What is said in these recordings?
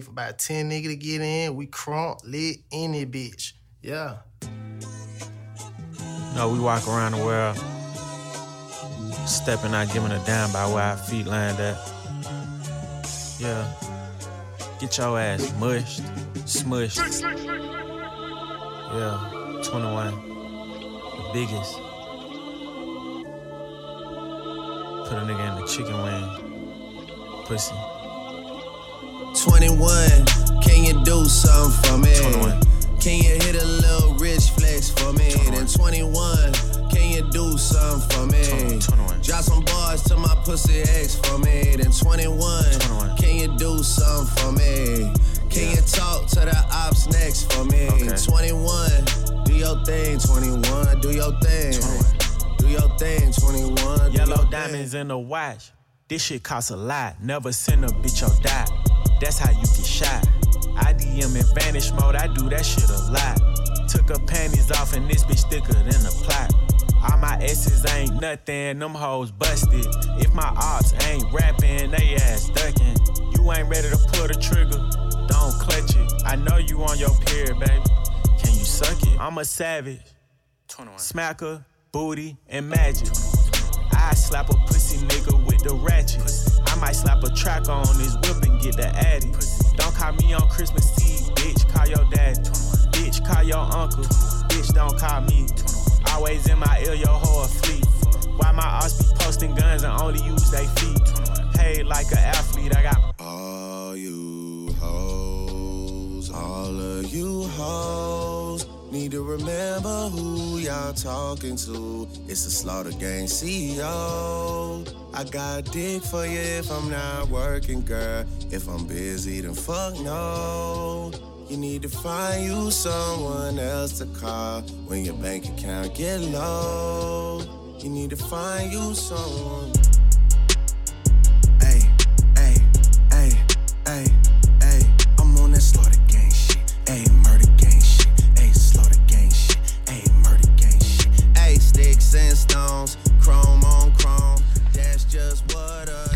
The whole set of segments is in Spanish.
For about 10 nigga to get in. We crunk, lit, any bitch. Yeah. No, we walk around the world, stepping out, giving a damn by where our feet land at. Yeah. Get your ass mushed, smushed. Yeah, 21. The biggest. Put a nigga in the chicken wing. Pussy. 21, can you do something for me? 21. Can you hit a little rich flex for me? Then 21, can you do something for me? 21, 21. Drop some bars to my pussy ex for me. Then 21, 21. can you do something for me? Can you talk to the ops next for me? Okay. 21, do your thing, 21, do your thing. 21. Do your thing, 21. Yellow diamonds in the watch. This shit costs a lot. Never send a bitch or die. That's how you get shot. I DM in vanish mode. I do that shit a lot. Took her panties off and this bitch thicker than a plot. All my S's ain't nothing. Them hoes busted. If my ops ain't rapping, they ass ducking. You ain't ready to pull the trigger. Don't clutch it. I know you on your period, baby. Can you suck it? I'm a savage. 21. Smacker, booty, and magic. I slap a pussy nigga with the ratchet. I might slap a track on his whip and get the addy. Don't call me on Christmas Eve, bitch. Call your dad. Bitch, call your uncle. Bitch, don't call me. Always in my ear, your whole fleet. Why my ass be posting guns and only use they feet? Paid like an athlete, I got All you hoes, all of you hoes, need to remember who y'all talking to. It's the Slaughter Gang CEO. I got dick for you if I'm not working, girl. If I'm busy, then fuck no. You need to find you someone else to call when your bank account get low. You need to find you someone. Hey, hey, ay, ay, stones, chrome on chrome. That's just what a.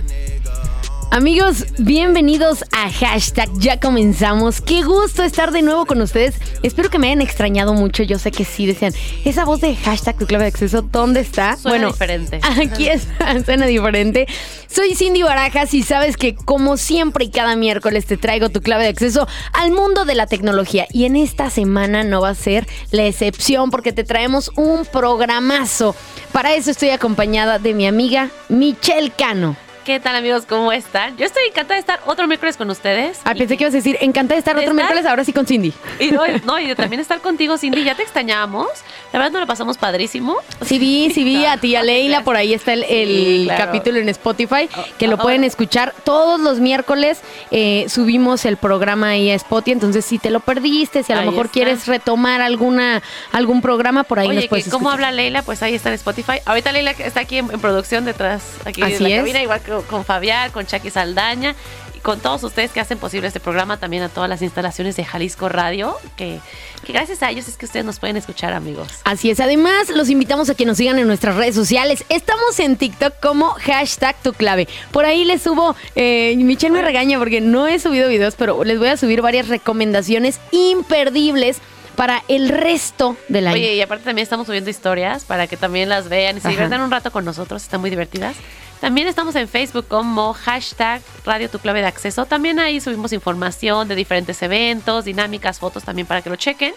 Amigos, bienvenidos a Hashtag. Ya comenzamos. Qué gusto estar de nuevo con ustedes. Espero que me hayan extrañado mucho. Yo sé que sí decían, esa voz de Hashtag tu clave de acceso, ¿dónde está? Suena diferente. Aquí está, suena diferente. Soy Cindy Barajas y sabes que como siempre y cada miércoles te traigo tu clave de acceso al mundo de la tecnología. Y en esta semana no va a ser la excepción porque te traemos un programazo. Para eso estoy acompañada de mi amiga Michelle Cano. ¿Qué tal amigos? ¿Cómo están? Yo estoy encantada de estar otro miércoles con ustedes. Ah, pensé que ibas a decir, encantada de estar ¿De otro estar? miércoles, ahora sí con Cindy. Y no, no, y de también estar contigo, Cindy. Ya te extrañábamos. La verdad, nos lo pasamos padrísimo. Sí vi, sí vi a ti, a Leila, por ahí está el, el Sí, claro. capítulo en Spotify, que lo ahora- pueden escuchar todos los miércoles. eh, subimos el programa ahí a Spotify, entonces si te lo perdiste, si a lo Ahí mejor está. quieres retomar alguna algún programa, por ahí Oye, nos puedes cómo escuchar. habla Leila, pues ahí está en Spotify. Ahorita Leila está aquí en, en producción detrás, aquí Así en la es. cabina, igual que con Fabián, con Chucky Saldaña y con todos ustedes que hacen posible este programa, también a todas las instalaciones de Jalisco Radio, que, gracias a ellos es que ustedes nos pueden escuchar, amigos. Así es, además los invitamos a que nos sigan en nuestras redes sociales. Estamos en TikTok como hashtag tu clave. Por ahí les subo, eh, Michelle me regaña porque no he subido videos, pero les voy a subir varias recomendaciones imperdibles para el resto del año. Oye, y aparte también estamos subiendo historias para que también las vean y se Ajá. diviertan un rato con nosotros, están muy divertidas. También estamos en Facebook como hashtag Radio Tu Clave de Acceso. También ahí subimos información de diferentes eventos, dinámicas, fotos también para que lo chequen.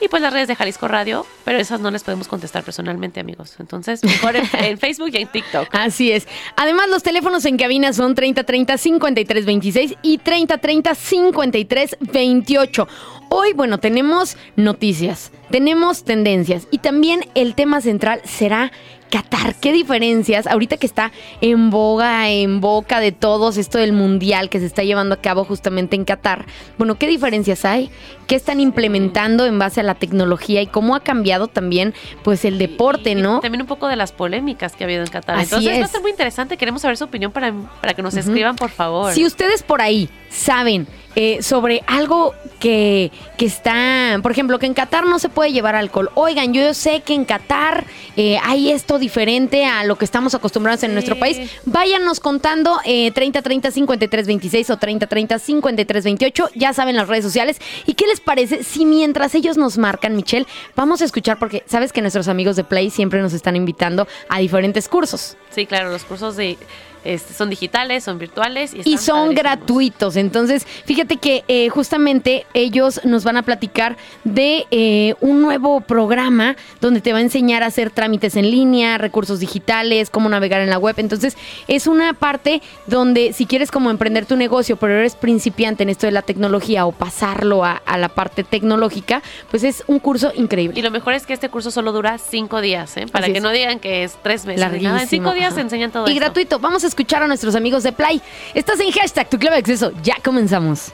Y pues las redes de Jalisco Radio, pero esas no les podemos contestar personalmente, amigos. Entonces, mejor en, en Facebook y en TikTok. Así es. Además, los teléfonos en cabina son 3030-5326 y 3030-5328. Hoy, bueno, tenemos noticias, tenemos tendencias y también el tema central será Qatar. ¿Qué diferencias? Ahorita que está en boga, en boca de todos esto del mundial que se está llevando a cabo justamente en Qatar. Bueno, ¿qué diferencias hay? ¿Qué están implementando en base a la tecnología y cómo ha cambiado también pues el deporte, Y ¿no? También un poco de las polémicas que ha habido en Qatar. Así Entonces va a es. ser muy interesante. Queremos saber su opinión para, para que nos escriban, por favor. Si ustedes por ahí saben eh, sobre algo que, que está, por ejemplo, que en Qatar no se puede llevar alcohol. Oigan, yo sé que en Qatar eh, hay esto diferente a lo que estamos acostumbrados en Sí. nuestro país. Váyanos contando eh, 30 30 53 26 o 30 30 53 28. Ya saben las redes sociales. ¿Y qué les parece si mientras ellos nos marcan, Michelle, vamos a escuchar? Porque sabes que nuestros amigos de Play siempre nos están invitando a diferentes cursos. Sí, claro, los cursos de, este, son digitales, son virtuales. Y, y son padrísimos. gratuitos. Entonces, fíjate que eh, justamente ellos nos van a platicar de eh, un nuevo programa donde te va a enseñar a hacer trámites en línea, recursos digitales, cómo navegar en la web. Entonces, es una parte donde si quieres como emprender tu negocio, pero eres principiante en esto de la tecnología o pasarlo a, a la parte tecnológica, pues es un curso increíble. Y lo mejor es que este curso solo dura cinco días, ¿eh? Para Así que es. no digan que es tres meses. nada. En cinco días te enseñan todo Y esto. gratuito. Vamos a escuchar a nuestros amigos de Play. Estás en hashtag tu clave de acceso. Ya comenzamos.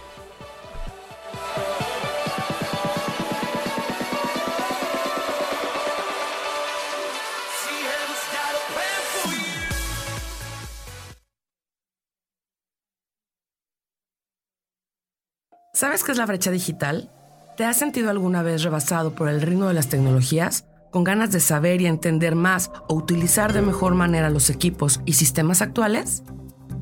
¿Sabes qué es la brecha digital? ¿Te has sentido alguna vez rebasado por el ritmo de las tecnologías? ¿Con ganas de saber y entender más o utilizar de mejor manera los equipos y sistemas actuales?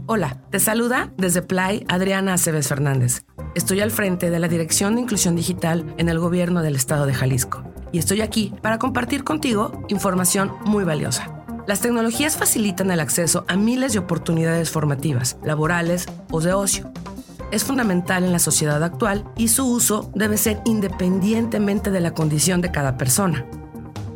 Hola, te saluda desde Play Adriana Aceves Fernández. Estoy al frente de la Dirección de Inclusión Digital en el Gobierno del Estado de Jalisco y estoy aquí para compartir contigo información muy valiosa. Las tecnologías facilitan el acceso a miles de oportunidades formativas, laborales o de ocio es fundamental en la sociedad actual y su uso debe ser independientemente de la condición de cada persona.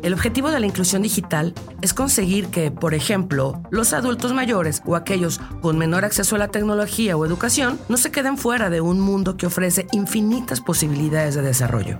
El objetivo de la inclusión digital es conseguir que, por ejemplo, los adultos mayores o aquellos con menor acceso a la tecnología o educación no se queden fuera de un mundo que ofrece infinitas posibilidades de desarrollo.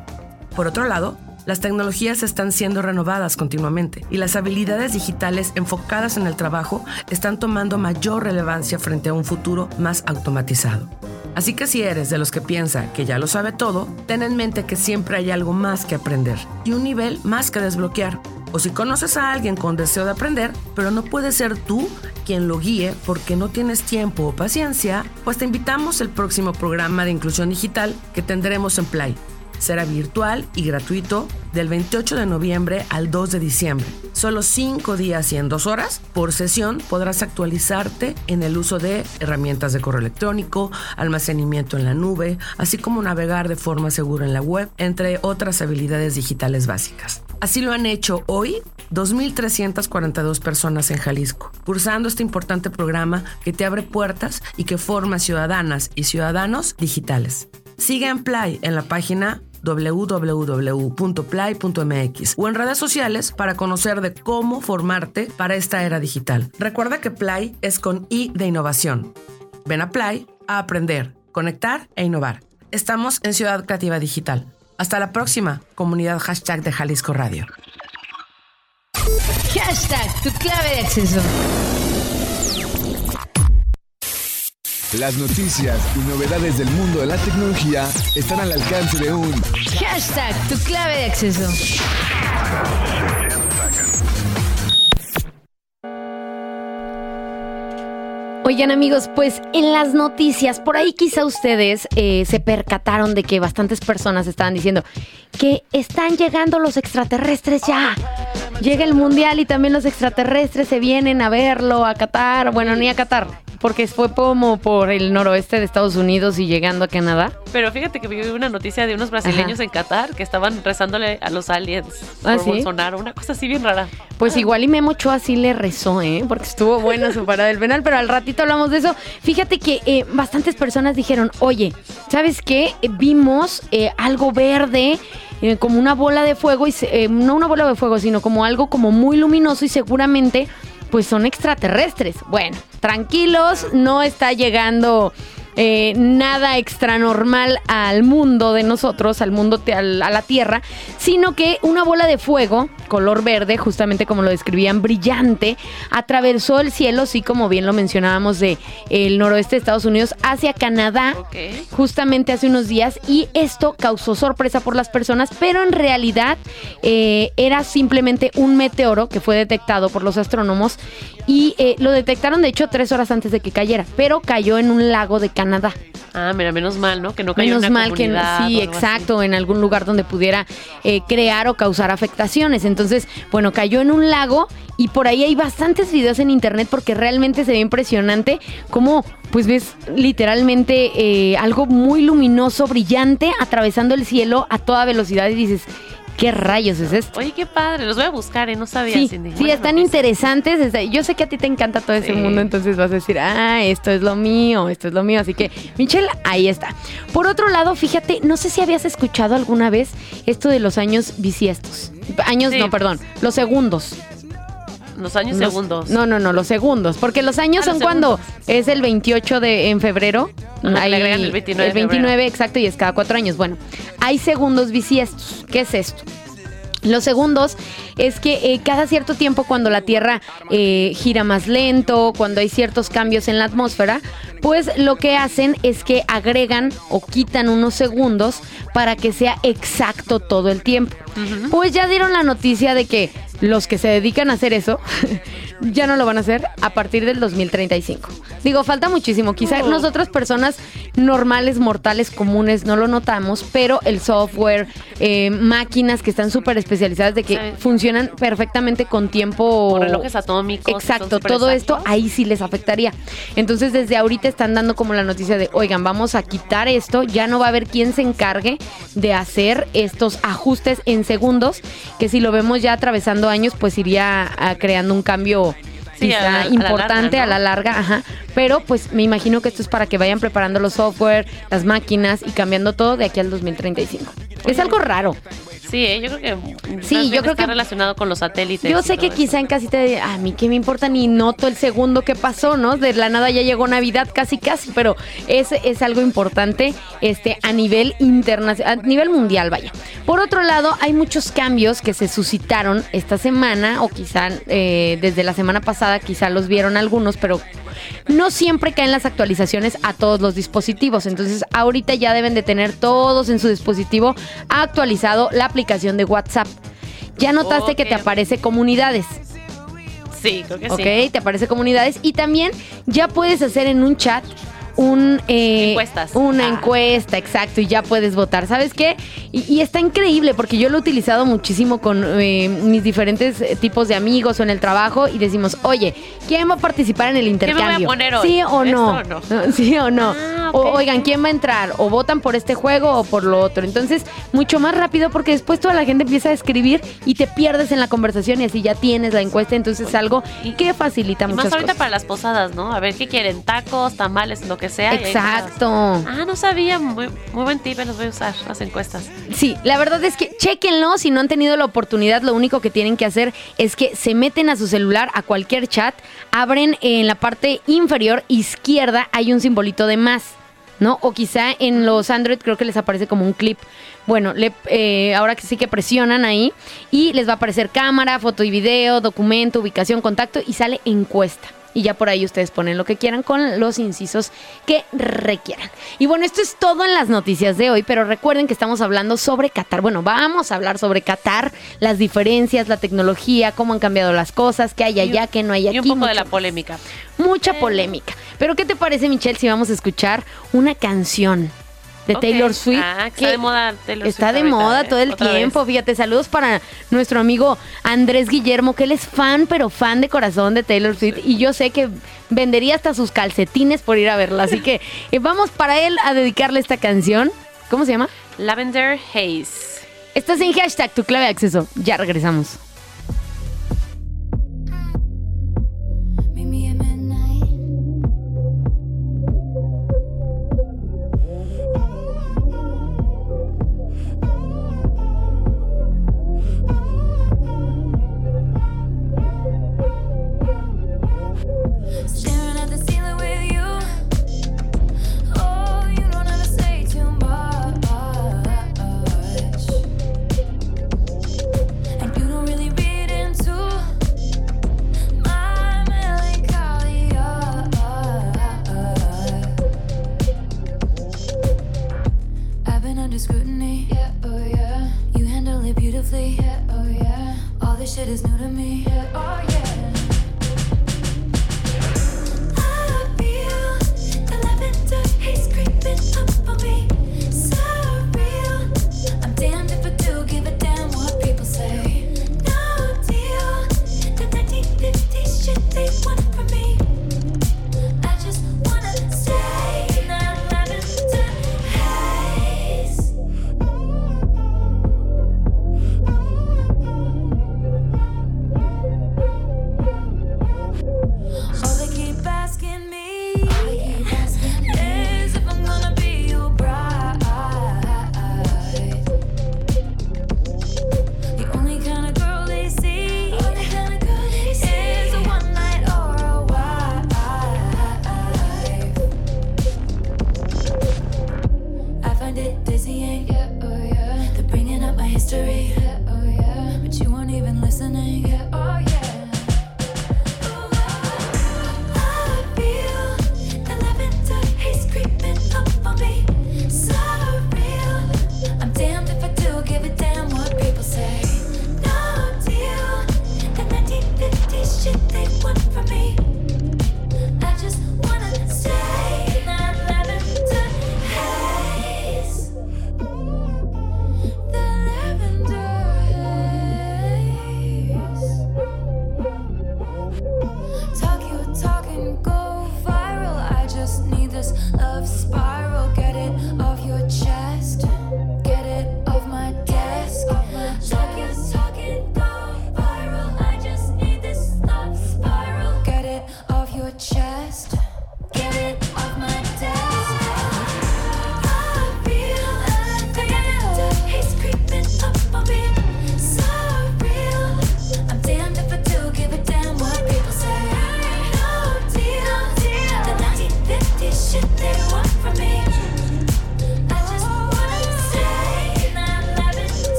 Por otro lado, las tecnologías están siendo renovadas continuamente y las habilidades digitales enfocadas en el trabajo están tomando mayor relevancia frente a un futuro más automatizado. Así que si eres de los que piensa que ya lo sabe todo, ten en mente que siempre hay algo más que aprender y un nivel más que desbloquear. O si conoces a alguien con deseo de aprender, pero no puedes ser tú quien lo guíe porque no tienes tiempo o paciencia, pues te invitamos al próximo programa de inclusión digital que tendremos en Play. Será virtual y gratuito del 28 de noviembre al 2 de diciembre. Solo 5 días y en 2 horas por sesión podrás actualizarte en el uso de herramientas de correo electrónico, almacenamiento en la nube, así como navegar de forma segura en la web, entre otras habilidades digitales básicas. Así lo han hecho hoy 2.342 personas en Jalisco, cursando este importante programa que te abre puertas y que forma ciudadanas y ciudadanos digitales. Sigue en Play en la página www.play.mx o en redes sociales para conocer de cómo formarte para esta era digital. Recuerda que Play es con I de innovación. Ven a Play a aprender, conectar e innovar. Estamos en Ciudad Creativa Digital. Hasta la próxima, comunidad hashtag de Jalisco Radio. Hashtag tu clave de acceso. Las noticias y novedades del mundo de la tecnología están al alcance de un Hashtag tu clave de acceso. Oigan amigos, pues en las noticias, por ahí quizá ustedes eh, se percataron de que bastantes personas estaban diciendo que están llegando los extraterrestres ya. Llega el mundial y también los extraterrestres se vienen a verlo, a Qatar. Bueno, ni a Qatar, porque fue como por el noroeste de Estados Unidos y llegando a Canadá. Pero fíjate que vi una noticia de unos brasileños en Qatar que estaban rezándole a los aliens ¿Ah, por sí? Bolsonaro, una cosa así bien rara. Pues igual y Memo Ochoa sí le rezó, ¿eh? Porque estuvo buena su parada del penal, pero al ratito hablamos de eso. Fíjate que eh, bastantes personas dijeron, oye, ¿sabes qué? Eh, Vimos eh, algo verde, como una bola de fuego, y se- eh, no una bola de fuego, sino como algo como muy luminoso y seguramente pues son extraterrestres. Bueno, tranquilos, no está llegando eh, nada extra normal al mundo de nosotros, al mundo, te- al- a la Tierra, sino que una bola de fuego, color verde, justamente como lo describían, brillante, atravesó el cielo, sí, como bien lo mencionábamos, de el noroeste de Estados Unidos hacia Canadá justamente hace unos días y esto causó sorpresa por las personas, pero en realidad eh, era simplemente un meteoro que fue detectado por los astrónomos y eh, lo detectaron de hecho tres horas antes de que cayera, pero cayó en un lago de Canadá. Ah, mira, menos mal, ¿no? Que no cayó Menos en una mal que sí, así. exacto, en algún lugar donde pudiera eh, crear o causar afectaciones. Entonces, bueno, cayó en un lago y por ahí hay bastantes videos en internet porque realmente se ve impresionante cómo, pues ves literalmente eh, algo muy luminoso, brillante, atravesando el cielo a toda velocidad y dices, ¿qué rayos es esto? Oye, qué padre. Los voy a buscar, ¿eh? No sabía, Sí, Cindy. sí, están interesantes. está- Yo sé que a ti te encanta todo ese mundo, entonces vas a decir, ah, esto es lo mío, esto es lo mío. Así que, Michelle, ahí está. Por otro lado, fíjate, no sé si habías escuchado alguna vez esto de los años bisiestos. Años, Sí. no, perdón, los segundos. Los años Los- segundos. No, no, no, los segundos. Porque los años Ah, son los cuando es el 28 de en febrero. Le agregan el 29 de el 29, exacto, y es cada cuatro años. Bueno, hay segundos bisiestos. ¿Qué es esto? Los segundos es que eh, cada cierto tiempo cuando la Tierra eh, gira más lento, cuando hay ciertos cambios en la atmósfera, pues lo que hacen es que agregan o quitan unos segundos para que sea exacto todo el tiempo. Pues ya dieron la noticia de que los que se dedican a hacer eso ya no lo van a hacer a partir del 2035. Digo, falta muchísimo. Quizá Oh. nosotras personas normales, mortales, comunes, no lo notamos, pero el software, eh, máquinas que están súper especializadas de que Sí. funcionan perfectamente con tiempo. O relojes atómicos. Exacto, todo esto ahí sí les afectaría. Entonces desde ahorita están dando como la noticia de, oigan, vamos a quitar esto, ya no va a haber quien se encargue de hacer estos ajustes en segundos, que si lo vemos ya atravesando años, pues iría ah, creando un cambio Sí, quizá a la- a la importante larga, a la larga, ajá. Pero pues me imagino que esto es para que vayan preparando los software, las máquinas y cambiando todo de aquí al 2035. Es algo raro. Sí, ¿eh? yo creo que. Sí, yo creo está que- relacionado con los satélites. Yo sé que todo quizá eso. en casita de, a mí qué me importa ni noto el segundo que pasó, ¿no? De la nada ya llegó Navidad casi casi, pero es, es algo importante este a nivel internacional, a nivel mundial, vaya. Por otro lado, hay muchos cambios que se suscitaron esta semana o quizá eh, desde la semana pasada, quizá los vieron algunos, pero no siempre caen las actualizaciones a todos los dispositivos. Entonces, ahorita ya deben de tener todos en su dispositivo actualizado la aplicación de WhatsApp. Ya notaste que te Ok. aparece comunidades. Sí, creo que Ok, sí. te aparece comunidades y también ya puedes hacer en un chat un eh, Encuestas. una Ah. encuesta, exacto, y ya puedes votar. ¿Sabes qué? Y, y está increíble porque yo lo he utilizado muchísimo con eh, mis diferentes eh, tipos de amigos o en el trabajo y decimos, oye, ¿quién va a participar en el me voy a intercambio? poner hoy? ¿Sí o no? ¿Esto o no? ¿Sí o no? Ah, O, ok, oigan. ¿quién va a entrar? O votan por este juego o por lo otro. Entonces, mucho más rápido porque después toda la gente empieza a escribir y te pierdes en la conversación y así ya tienes la encuesta. Entonces, es algo que facilita Y muchas más ahorita cosas. para las posadas, ¿no? A ver qué quieren, tacos, tamales, lo que sea. Exacto. Ah, no sabía. Muy, muy buen tip, los voy a usar, las encuestas. Sí, la verdad es que chequenlo. Si no han tenido la oportunidad, lo único que tienen que hacer es que se meten a su celular, a cualquier chat, abren en la parte inferior izquierda, hay un simbolito de más. ¿No? O quizá en los Android creo que les aparece como un clip. Bueno, le- eh, ahora que sí que presionan ahí y les va a aparecer cámara, foto y video, documento, ubicación, contacto y sale encuesta. Y ya por ahí ustedes ponen lo que quieran con los incisos que requieran. Y bueno, esto es todo en las noticias de hoy, pero recuerden que estamos hablando sobre Qatar. Bueno, vamos a hablar sobre Qatar, las diferencias, la tecnología, cómo han cambiado las cosas, qué hay allá, qué no hay aquí. Y un poco de la polémica. Mucha polémica. Pero ¿qué te parece, Michelle, si vamos a escuchar una canción de. Taylor Swift? Ah, que está de moda Taylor Está Swift de ahorita, moda ¿eh? todo el vez. tiempo. Fíjate, saludos para nuestro amigo Andrés Guillermo, que él es fan, pero fan de corazón de Taylor Swift. Y yo sé que vendería hasta sus calcetines por ir a verla. Así que eh, vamos para él a dedicarle esta canción. ¿Cómo se llama? Lavender Haze. Estás en hashtag tu clave de acceso. Ya regresamos.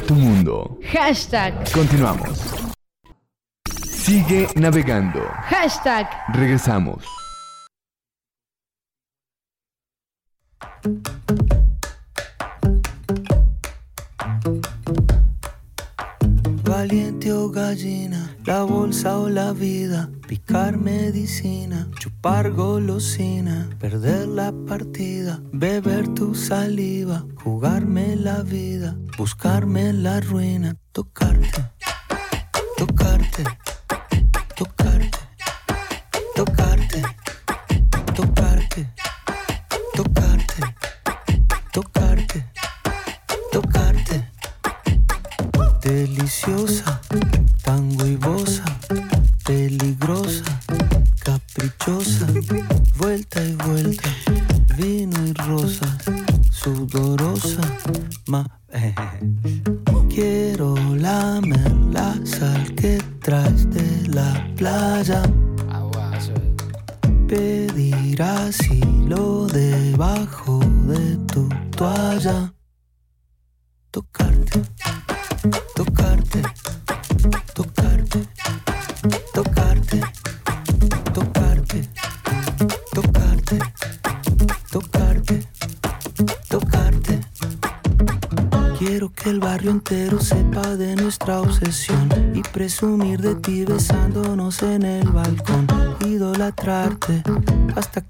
Tu mundo. Hashtag. Continuamos. Sigue navegando. Hashtag. Regresamos. Valiente o gallina, la bolsa o la vida dejar medicina, chupar golosina, perder la partida, beber tu saliva, jugarme la vida, buscarme la ruina, tocarte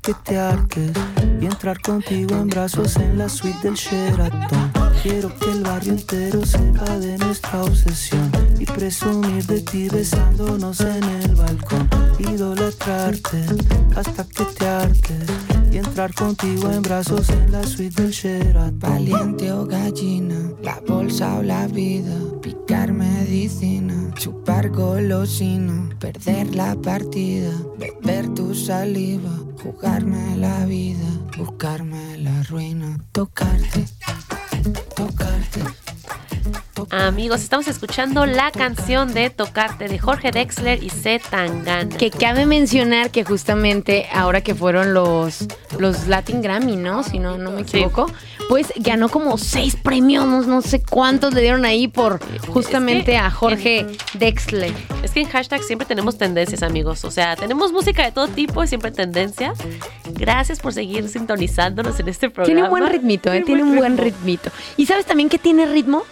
que te arques y entrar contigo en brazos en la suite del Sheraton. Quiero que el barrio entero sepa de nuestra obsesión y presumir de ti besándonos en el balcón. Idolatrarte hasta que te arques y entrar contigo en brazos en la suite del Sheraton. Valiente o gallina, la bolsa o la vida, picar medicina, chupar golosina, perder la partida tu saliva, jugarme la vida, buscarme la ruina, tocarte, tocarte. Amigos, estamos escuchando la canción de Tocarte de Jorge Dexler y C. Tangana. Que cabe mencionar que justamente ahora que fueron los, los Latin Grammy, ¿no? Si no, no me equivoco. Pues ganó como seis premios, no, no sé cuántos le dieron ahí por justamente a Jorge Dexler. Es que en hashtag siempre tenemos tendencias, amigos. O sea, tenemos música de todo tipo y siempre tendencias. Gracias por seguir sintonizándonos en este programa. Tiene un buen ritmito, ¿eh? Tiene un buen ritmito. ¿Y sabes también que tiene ritmo?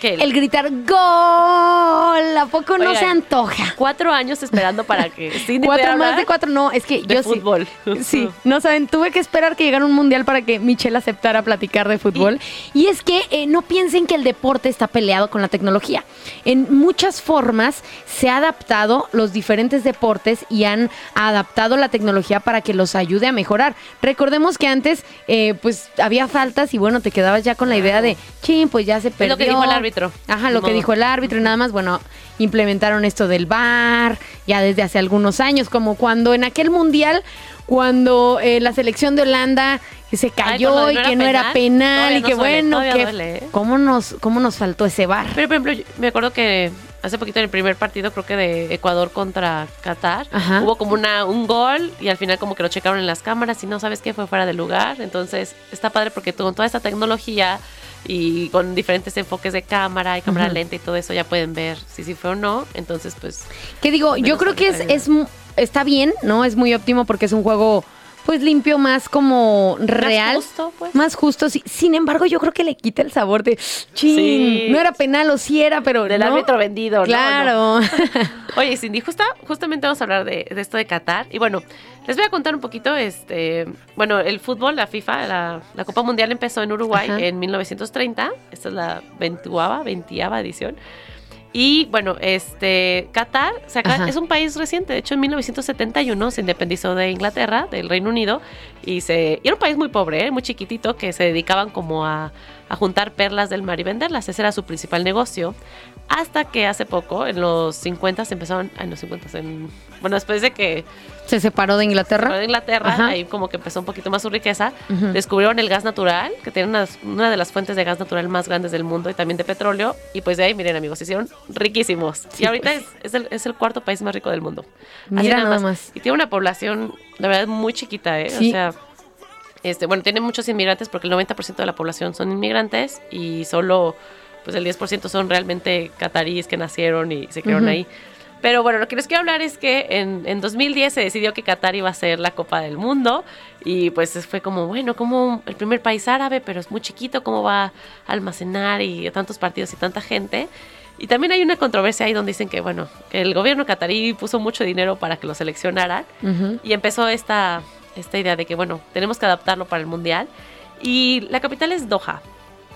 ¿Qué? El gritar ¡Gol! ¿A poco no se antoja? Cuatro años esperando para que Cindy Cuatro más de cuatro, no, es que de yo fútbol. sí. Sí, no saben, tuve que esperar que llegara un mundial para que Michelle aceptara platicar de fútbol. Y, es que eh, no piensen que el deporte está peleado con la tecnología. En muchas formas se ha adaptado los diferentes deportes y han adaptado la tecnología para que los ayude a mejorar. Recordemos que antes, eh, pues había faltas y bueno, te quedabas ya con la idea de, chin, pues ya se perdió. Es lo que dijo el árbitro. Ajá, lo que dijo el árbitro y nada más, bueno, implementaron esto del VAR ya desde hace algunos años, como cuando en aquel mundial, cuando eh, la selección de Holanda se cayó y no que no era penal, y que bueno, que duele, ¿eh? cómo nos cómo nos faltó ese VAR. Pero, por ejemplo, yo me acuerdo que hace poquito en el primer partido, creo que de Ecuador contra Qatar, Ajá. hubo como una, un gol y al final como que lo checaron en las cámaras y no sabes qué fue fuera de lugar. Entonces está padre porque con toda esta tecnología y con diferentes enfoques de cámara y cámara lenta y todo eso ya pueden ver si sí fue o no. Entonces, pues... Que digo, yo creo que es, es está bien, ¿no? Es muy óptimo porque es un juego pues limpio, más como real. justo, pues. Más justo, sí. Sin embargo, yo creo que le quita el sabor de, chin, Sí. no era penal o sí era, pero Del no. árbitro vendido, ¿no? Claro. Oye, Cindy, justa, justamente vamos a hablar de, de esto de Qatar. Y bueno, les voy a contar un poquito, este, bueno, el fútbol, la FIFA, la, la Copa Mundial empezó en Uruguay Ajá. en 1930. Esta es la veintuava, veintiava edición. Y bueno, este, Qatar o sea, Ajá. es un país reciente. De hecho, en 1971 se independizó de Inglaterra, del Reino Unido. Y, se, y era un país muy pobre, ¿eh? muy chiquitito, que se dedicaban como a, a juntar perlas del mar y venderlas. Ese era su principal negocio. Hasta que hace poco, en los 50 se empezaron, en los 50, en, bueno, después de que Se separó de Inglaterra. de Inglaterra, Ajá. ahí como que empezó un poquito más su riqueza, descubrieron el gas natural, que tiene una, una de las fuentes de gas natural más grandes del mundo y también de petróleo, y pues de ahí, miren amigos, se hicieron riquísimos. Sí, y ahorita pues. es, es el, es el cuarto país más rico del mundo. Así Mira nada más. Y tiene una población, la verdad, muy chiquita, ¿eh? Sí. O sea, este, bueno, tiene muchos inmigrantes porque el 90% de la población son inmigrantes y solo pues el 10% son realmente cataríes que nacieron y se criaron Ujú. ahí. Pero bueno, lo que les quiero hablar es que en, en 2010 se decidió que Qatar iba a ser la Copa del Mundo y pues fue como, bueno, como el primer país árabe, pero es muy chiquito, ¿cómo va a almacenar y tantos partidos y tanta gente? Y también hay una controversia ahí donde dicen que, bueno, que el gobierno catarí puso mucho dinero para que lo seleccionaran Ujú. y empezó esta, esta idea de que, bueno, tenemos que adaptarlo para el Mundial. Y la capital es Doha,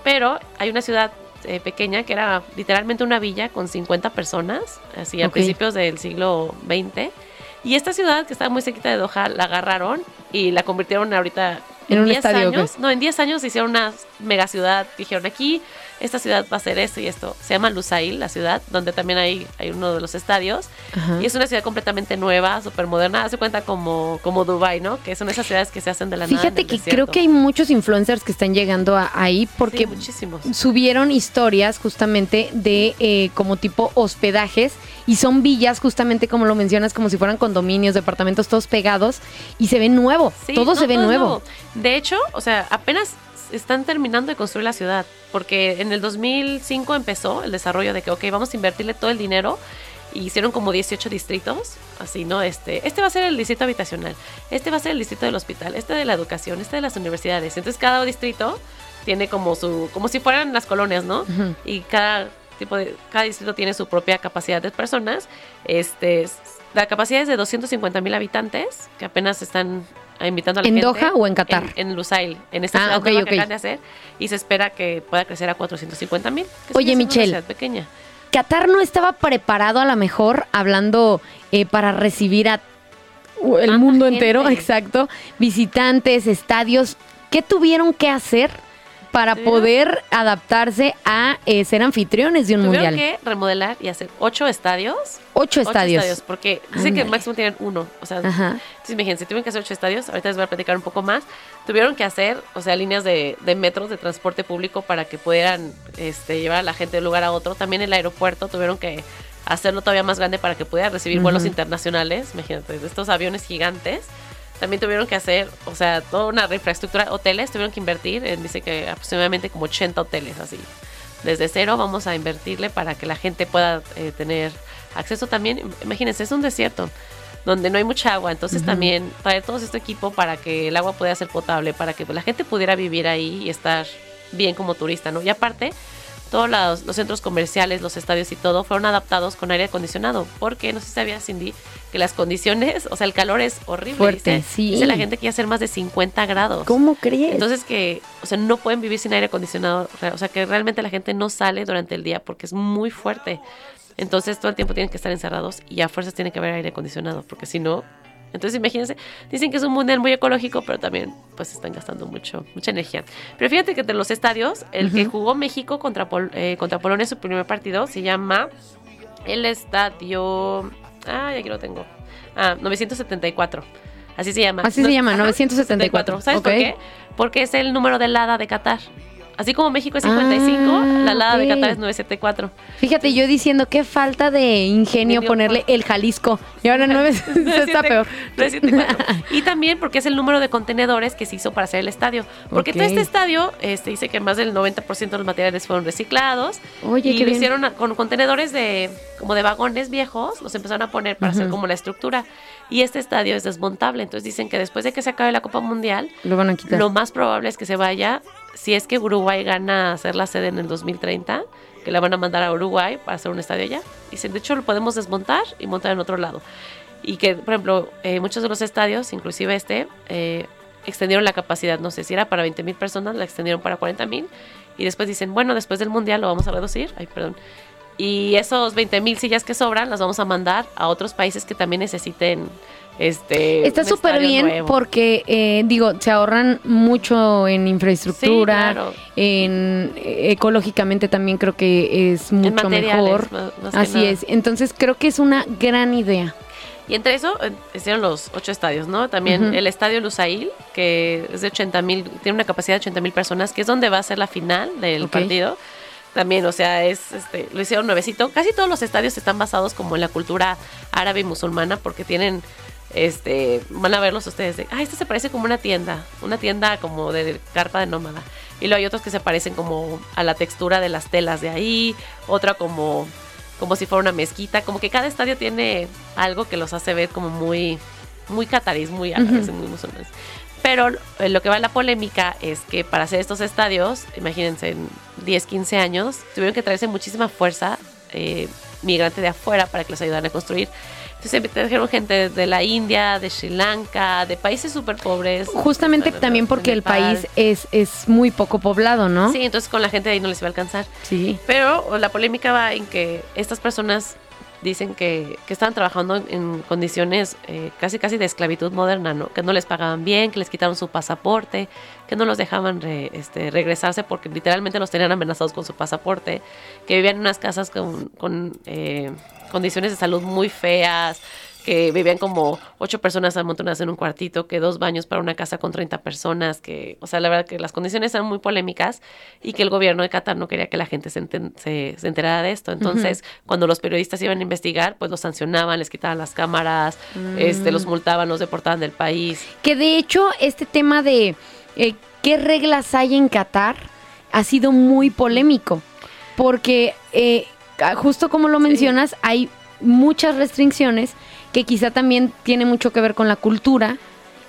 pero hay una ciudad eh, pequeña que era literalmente una villa con 50 personas, así a principios del siglo XX. Y esta ciudad, que estaba muy cerquita de Doha, la agarraron y la convirtieron ahorita ¿En un 10 estadio, años. No, en 10 años hicieron una mega ciudad. Dijeron aquí, esta ciudad va a ser esto y esto. Se llama Lusail, la ciudad, donde también hay, hay uno de los estadios. Ajá. Y es una ciudad completamente nueva, súper moderna. Hace cuenta como, como Dubai, ¿no? Que son esas ciudades que se hacen de la nada. en Fíjate que desierto. creo que hay muchos influencers que están llegando a- ahí porque Sí, muchísimos. subieron historias justamente de eh, como tipo hospedajes y son villas justamente como lo mencionas como si fueran condominios, departamentos todos pegados y se ve nuevo, Sí, todo no, se ve todo es nuevo. nuevo. De hecho, o sea, apenas están terminando de construir la ciudad, porque en el 2005 empezó el desarrollo de que, ok, vamos a invertirle todo el dinero. Y hicieron como 18 distritos, así, ¿no? Este, este va a ser el distrito habitacional, este va a ser el distrito del hospital, este de la educación, este de las universidades. Entonces cada distrito tiene como su, como si fueran las colonias, ¿no? Y cada tipo de cada distrito tiene su propia capacidad de personas. Este, la capacidad es de 250 mil habitantes que apenas están invitando a la ¿En gente. Doha o en Qatar? En, en Lusail, en esta Ah, ciudad que acaban de hacer y se espera que pueda crecer a 450 mil. Oye, Michelle. Una ciudad pequeña. Qatar no estaba preparado a lo mejor hablando eh, para recibir a el mundo gente. entero, exacto, visitantes, estadios. ¿Qué tuvieron que hacer para Tuvieron- poder adaptarse a eh, ser anfitriones de un Tuvieron mundial? que remodelar y hacer ocho estadios. Ocho estadios. porque dicen que máximo tienen uno. O sea, Ajá. entonces imagínense, tuvieron que hacer ocho estadios. Ahorita les voy a platicar un poco más. Tuvieron que hacer, o sea, líneas de, de metros, de transporte público para que pudieran este, llevar a la gente de un lugar a otro. También el aeropuerto tuvieron que hacerlo todavía más grande para que pudiera recibir vuelos internacionales. Imagínate, de estos aviones gigantes. También tuvieron que hacer, o sea, toda una infraestructura, hoteles, tuvieron que invertir, en, dice que aproximadamente como 80 hoteles así. Desde cero vamos a invertirle para que la gente pueda eh, tener acceso también. Imagínense, es un desierto donde no hay mucha agua, entonces también traer todo este equipo para que el agua pudiera ser potable, para que la gente pudiera vivir ahí y estar bien como turista, ¿no? Y aparte, todos los, los centros comerciales, los estadios y todo fueron adaptados con aire acondicionado, porque no sé si sabías, Cindy, que las condiciones, o sea, el calor es horrible. Fuerte, dice, sí. Dice la gente que iba a ser más de 50 grados. ¿Cómo crees? Entonces que, o sea, no pueden vivir sin aire acondicionado, o sea, que realmente la gente no sale durante el día porque es muy fuerte. Entonces todo el tiempo tienen que estar encerrados y a fuerzas tiene que haber aire acondicionado, porque si no, entonces imagínense, dicen que es un mundial muy ecológico, pero también pues están gastando mucho, mucha energía. Pero fíjate que de los estadios, el que jugó México contra, Pol- eh, contra Polonia en su primer partido se llama el estadio, ah, ya aquí lo tengo, ah, 974. Así se llama. Así se llama, 974. ¿Sabes por qué? Porque es el número del hada de Qatar. Así como México es 55, Ah, la LADA de ok. Qatar es 974. Fíjate, yo diciendo qué falta de ingenio Ingenio, ponerle el Jalisco. Y ahora no es, está peor. 974. y también porque es el número de contenedores que se hizo para hacer el estadio. Porque Ok. todo este estadio este, dice que más del 90% de los materiales fueron reciclados. Oye, y lo bien. hicieron con contenedores de como de vagones viejos, los empezaron a poner para hacer Ujú. como la estructura. Y este estadio es desmontable. Entonces dicen que después de que se acabe la Copa Mundial, Lo van a quitar. lo más probable es que se vaya, si es que Uruguay gana hacer la sede en el 2030, que la van a mandar a Uruguay para hacer un estadio allá. Dicen, de hecho, lo podemos desmontar y montar en otro lado. Y que, por ejemplo, eh, muchos de los estadios, inclusive este, eh, extendieron la capacidad, no sé si era para 20 mil personas, la extendieron para 40 mil. Y después dicen, bueno, después del Mundial lo vamos a reducir. Ay, perdón. Y esos 20 mil sillas que sobran las vamos a mandar a otros países que también necesiten este Está súper bien nuevo. porque, eh, digo, se ahorran mucho en infraestructura, Sí, claro. en ecológicamente también creo que es mucho mejor. más- más que Así es. Entonces creo que es una gran idea. Y entre eso eh, hicieron los ocho estadios, ¿no? También el estadio Lusail, que es de 80 mil, tiene una capacidad de 80 mil personas, que es donde va a ser la final del partido. También, o sea, es, este, lo hicieron nuevecito. Casi todos los estadios están basados como en la cultura árabe y musulmana, porque tienen, este, van a verlos ustedes de, ah, este se parece como una tienda, una tienda como de carpa de nómada. Y luego hay otros que se parecen como a la textura de las telas de ahí, otra como como si fuera una mezquita, como que cada estadio tiene algo que los hace ver como muy, muy catarís, muy árabes, Ujú. muy musulmanes. Pero eh, lo que va en la polémica es que para hacer estos estadios, imagínense, en 10, 15 años, tuvieron que traerse muchísima fuerza eh, migrante de afuera para que los ayudaran a construir. Entonces trajeron gente de la India, de Sri Lanka, de países súper pobres. Justamente también porque el país es, es muy poco poblado, ¿no? Sí, entonces con la gente de ahí no les iba a alcanzar. Sí. Pero la polémica va en que estas personas dicen que, que estaban trabajando en, condiciones eh, casi casi de esclavitud moderna, ¿no? Que no les pagaban bien, que les quitaron su pasaporte, que no los dejaban este, regresarse porque literalmente los tenían amenazados con su pasaporte, que vivían en unas casas con, con, eh, condiciones de salud muy feas, que vivían como ocho personas amontonadas en un cuartito, que dos baños para una casa con 30 personas, que, o sea, la verdad que las condiciones eran muy polémicas y que el gobierno de Qatar no quería que la gente se, enten- se, se enterara de esto. Entonces, cuando los periodistas iban a investigar, pues los sancionaban, les quitaban las cámaras, este, los multaban, los deportaban del país. Que de hecho, este tema de eh, qué reglas hay en Qatar ha sido muy polémico. Porque eh, justo como lo mencionas, hay muchas restricciones que quizá también tiene mucho que ver con la cultura.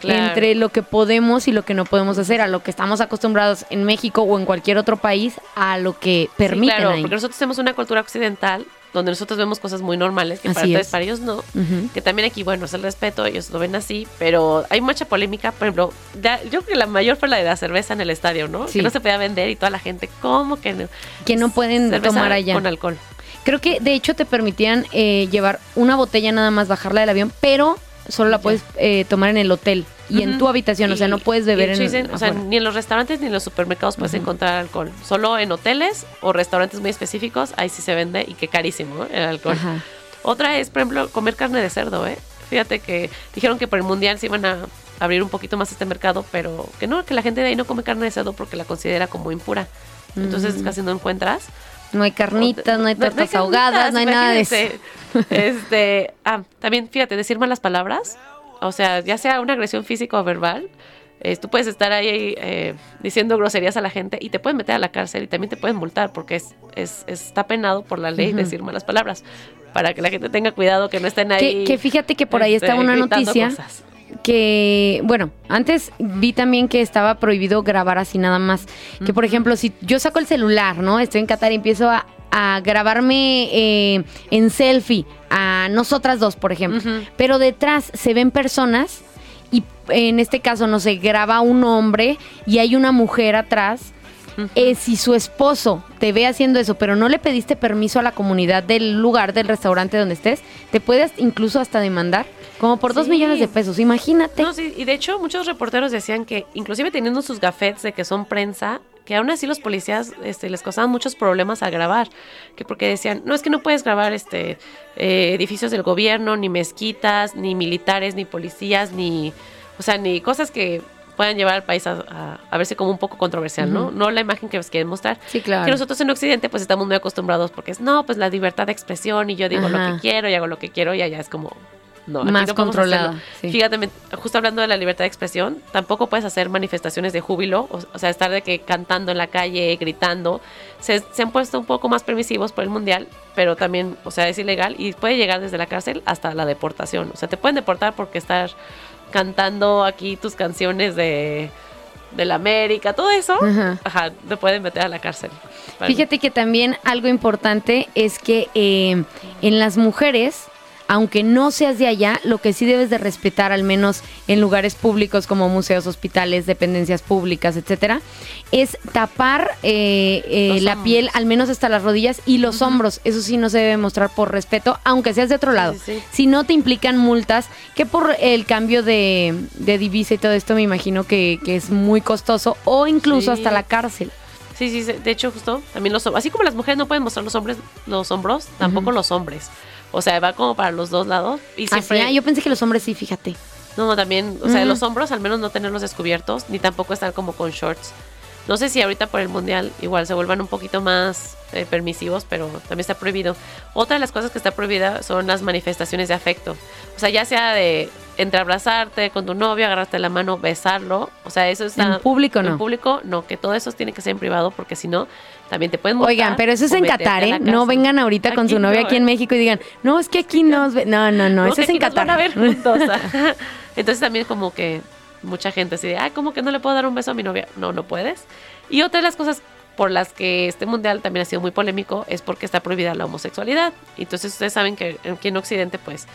Claro. Entre lo que podemos y lo que no podemos hacer, a lo que estamos acostumbrados en México o en cualquier otro país, a lo que permiten sí, claro, ahí. porque nosotros tenemos una cultura occidental donde nosotros vemos cosas muy normales que para ustedes, para ellos no. Que también aquí, bueno, es el respeto, ellos lo ven así, pero hay mucha polémica. Por ejemplo, ya- yo creo que la mayor fue la de la cerveza en el estadio, ¿no? Sí. Que no se podía vender y toda la gente, ¿cómo que no? Que no pueden Cerveza tomar allá. Con alcohol. Creo que de hecho te permitían eh, llevar una botella nada más, bajarla del avión, pero solo la puedes eh, tomar en el hotel y en tu habitación, o sea, no puedes beber en dicen, o sea, ni en los restaurantes ni en los supermercados puedes encontrar alcohol. Solo en hoteles o restaurantes muy específicos, ahí sí se vende y que carísimo ¿eh? el alcohol. Ajá. Otra es, por ejemplo, comer carne de cerdo, ¿eh? Fíjate que dijeron que por el mundial se iban a abrir un poquito más este mercado, pero que no, que la gente de ahí no come carne de cerdo porque la considera como impura. Entonces Mm. casi no encuentras. No hay carnitas, no hay No- no tortas hay ahogadas, no hay nada de eso. Este, ah, también fíjate, decir malas palabras o sea, ya sea una agresión física o verbal, eh, tú puedes estar ahí eh, diciendo groserías a la gente y te pueden meter a la cárcel y también te pueden multar porque es, es- está penado por la ley decir malas palabras. Para que la gente tenga cuidado, que no estén ahí. Que, que fíjate que por ahí este, está una gritando noticia cosas. Que, bueno, antes vi también que estaba prohibido grabar así nada más. Que por ejemplo, si yo saco el celular, ¿no? Estoy en Qatar y empiezo a, a grabarme eh, en selfie a nosotras dos, por ejemplo. Pero detrás se ven personas y en este caso, no sé, graba un hombre y hay una mujer atrás. Eh, si su esposo te ve haciendo eso, pero no le pediste permiso a la comunidad del lugar, del restaurante donde estés, te puedes incluso hasta demandar como por dos Sí. millones de pesos. Imagínate. No, sí, y de hecho muchos reporteros decían que inclusive teniendo sus gafetes de que son prensa, que aún así los policías este, les causaban muchos problemas al grabar, que porque decían, no es que no puedes grabar este eh, edificios del gobierno, ni mezquitas, ni militares, ni policías, ni, o sea, ni cosas que puedan llevar al país a, a- a verse como un poco controversial, ¿no? No la imagen que les quieren mostrar. Sí, claro. Que nosotros en Occidente pues estamos muy acostumbrados porque es, no, pues la libertad de expresión y yo digo lo que quiero y hago lo que quiero y allá es como... No, Más no hacerlo. sí. Fíjate, justo hablando de la libertad de expresión, tampoco puedes hacer manifestaciones de júbilo, o, o sea, estar de que cantando en la calle, gritando. Se, se han puesto un poco más permisivos por el mundial, pero también, o sea, es ilegal y puede llegar desde la cárcel hasta la deportación. O sea, te pueden deportar porque estar cantando aquí tus canciones de, de la América, todo eso, Ajá. ajá, te pueden meter a la cárcel. Fíjate que también algo importante es que eh, en las mujeres, aunque no seas de allá, lo que sí debes de respetar, al menos en lugares públicos como museos, hospitales, dependencias públicas, etcétera, es tapar eh, eh, la hombros. piel al menos hasta las rodillas y los hombros. Eso sí no se debe mostrar por respeto, aunque seas de otro lado. sí, sí. Si no te implican multas, que por el cambio de, de divisa y todo esto me imagino que, que es muy costoso, o incluso hasta la cárcel. Sí, sí, sí, de hecho justo también los así como las mujeres no pueden mostrar los hombres los hombros, tampoco los hombres. O sea, va como para los dos lados y Así, siempre ah, yo pensé que los hombres sí, fíjate. no, no, también, o sea, Ujú. los hombros al menos no tenerlos descubiertos ni tampoco estar como con shorts. No sé si ahorita por el mundial igual se vuelvan un poquito más eh, permisivos, pero también está prohibido. Otra de las cosas que está prohibida son las manifestaciones de afecto. O sea, ya sea de entre abrazarte con tu novio, agarrarte la mano, besarlo. O sea, eso está. En público, no. En público, no, que todo eso tiene que ser en privado, porque si no, también te pueden multar Oigan, pero eso es en Qatar, ¿eh? No vengan ahorita con Aquí su novia no, aquí en ¿eh? México y digan, no, es que aquí nos. No, no, no, No, eso es en aquí nos Qatar. van a ver juntos. Entonces también como que mucha gente así de, ay, ¿cómo que no le puedo dar un beso a mi novia? No, no puedes. Y otra de las cosas por las que este mundial también ha sido muy polémico es porque está prohibida la homosexualidad. Entonces ustedes saben que aquí en Occidente pues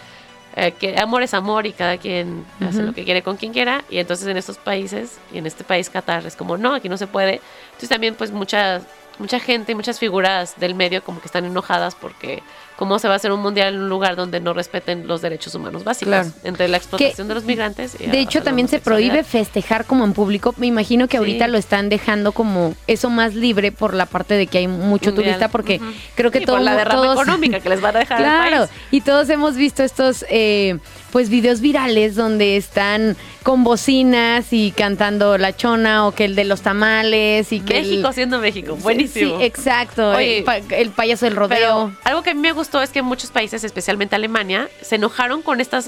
eh, que amor es amor y cada quien hace Ujú. lo que quiere con quien quiera. Y entonces en estos países y en este país Qatar es como, no, aquí no se puede. Entonces también pues mucha, mucha gente, muchas figuras del medio como que están enojadas porque cómo se va a hacer un mundial en un lugar donde no respeten los derechos humanos básicos. Claro. Entre la explotación de los migrantes y De hecho, también se prohíbe festejar como en público. Me imagino que ahorita Sí. lo están dejando como eso más libre por la parte de que hay mucho Mundial. turista, porque creo que Sí, todo por la derrama todos- económica que les van a dejar al Claro, país. y todos hemos visto estos eh, pues videos virales donde están con bocinas y cantando la chona o que el de los tamales y que el- México siendo México, buenísimo. Sí, exacto. Oye, el, pa- el payaso del rodeo. Pero algo que a mí me gustó es que muchos países, especialmente Alemania, se enojaron con esta